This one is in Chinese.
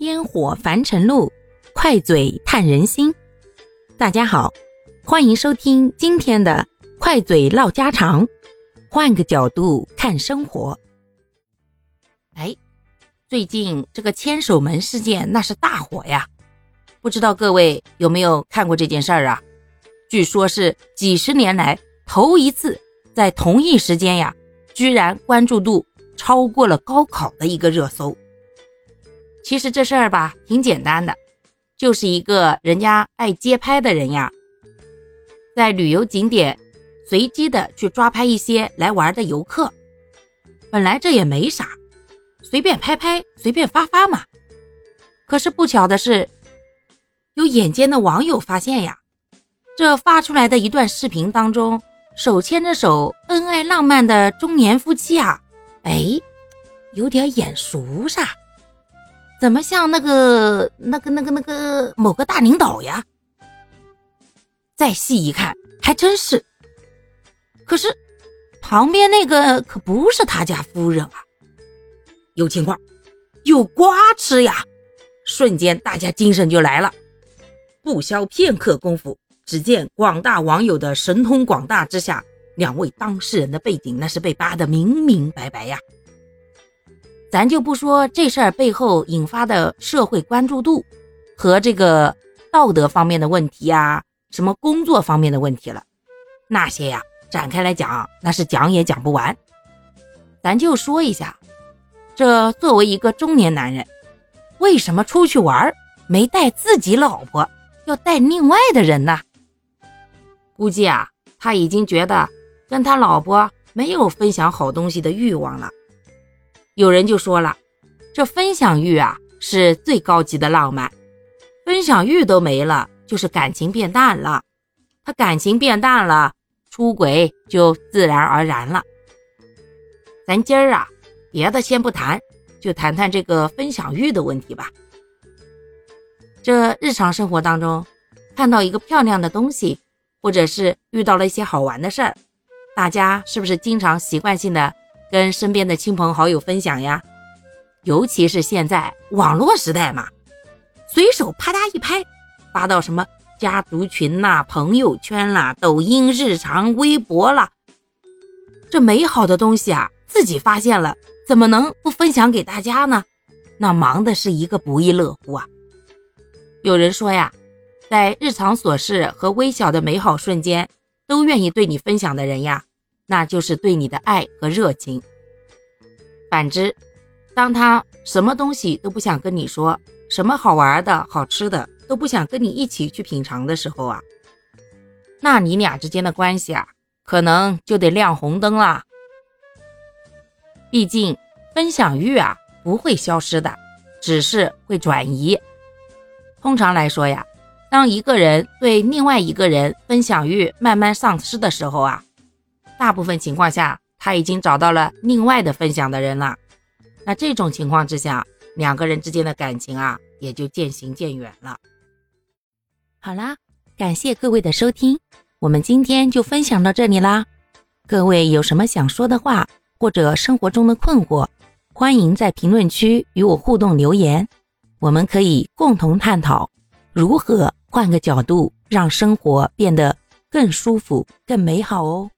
烟火凡尘路，快嘴探人心。大家好，欢迎收听今天的快嘴唠家常，换个角度看生活。哎，最近这个千手门事件那是大火呀，不知道各位有没有看过这件事儿啊？据说是几十年来头一次在同一时间呀，居然关注度超过了高考的一个热搜。其实这事儿吧，挺简单的，就是一个人家爱街拍的人呀，在旅游景点随机的去抓拍一些来玩的游客。本来这也没啥，随便拍拍，随便发发嘛。可是不巧的是，有眼尖的网友发现呀，这发出来的一段视频当中，手牵着手、恩爱浪漫的中年夫妻啊，哎，有点眼熟噻。怎么像那个、那个、那个、那个某个大领导呀？再细一看，还真是。可是旁边那个可不是他家夫人啊！有情况，有瓜吃呀！瞬间大家精神就来了。不消片刻功夫，只见广大网友的神通广大之下，两位当事人的背景那是被扒得明明白白呀。咱就不说这事儿背后引发的社会关注度和这个道德方面的问题呀，什么工作方面的问题了，那些呀展开来讲，那是讲也讲不完。咱就说一下，这作为一个中年男人，为什么出去玩没带自己老婆，要带另外的人呢？估计啊，他已经觉得跟他老婆没有分享好东西的欲望了。有人就说了，这分享欲啊是最高级的浪漫，分享欲都没了，就是感情变淡了。他感情变淡了，出轨就自然而然了。咱今儿啊，别的先不谈，就谈谈这个分享欲的问题吧。这日常生活当中，看到一个漂亮的东西，或者是遇到了一些好玩的事儿，大家是不是经常习惯性的？跟身边的亲朋好友分享呀，尤其是现在网络时代嘛，随手啪嗒一拍，发到什么家族群啦、朋友圈啦、抖音、日常、微博啦，这美好的东西啊，自己发现了，怎么能不分享给大家呢？那忙的是一个不亦乐乎啊！有人说呀，在日常琐事和微小的美好瞬间，都愿意对你分享的人呀。那就是对你的爱和热情。反之，当他什么东西都不想跟你说，什么好玩的好吃的都不想跟你一起去品尝的时候啊，那你俩之间的关系啊，可能就得亮红灯了。毕竟分享欲啊不会消失的，只是会转移。通常来说呀，当一个人对另外一个人分享欲慢慢丧失的时候啊。大部分情况下，他已经找到了另外的分享的人了。那这种情况之下，两个人之间的感情啊，也就渐行渐远了。好啦，感谢各位的收听，我们今天就分享到这里啦。各位有什么想说的话，或者生活中的困惑，欢迎在评论区与我互动留言，我们可以共同探讨如何换个角度让生活变得更舒服、更美好哦。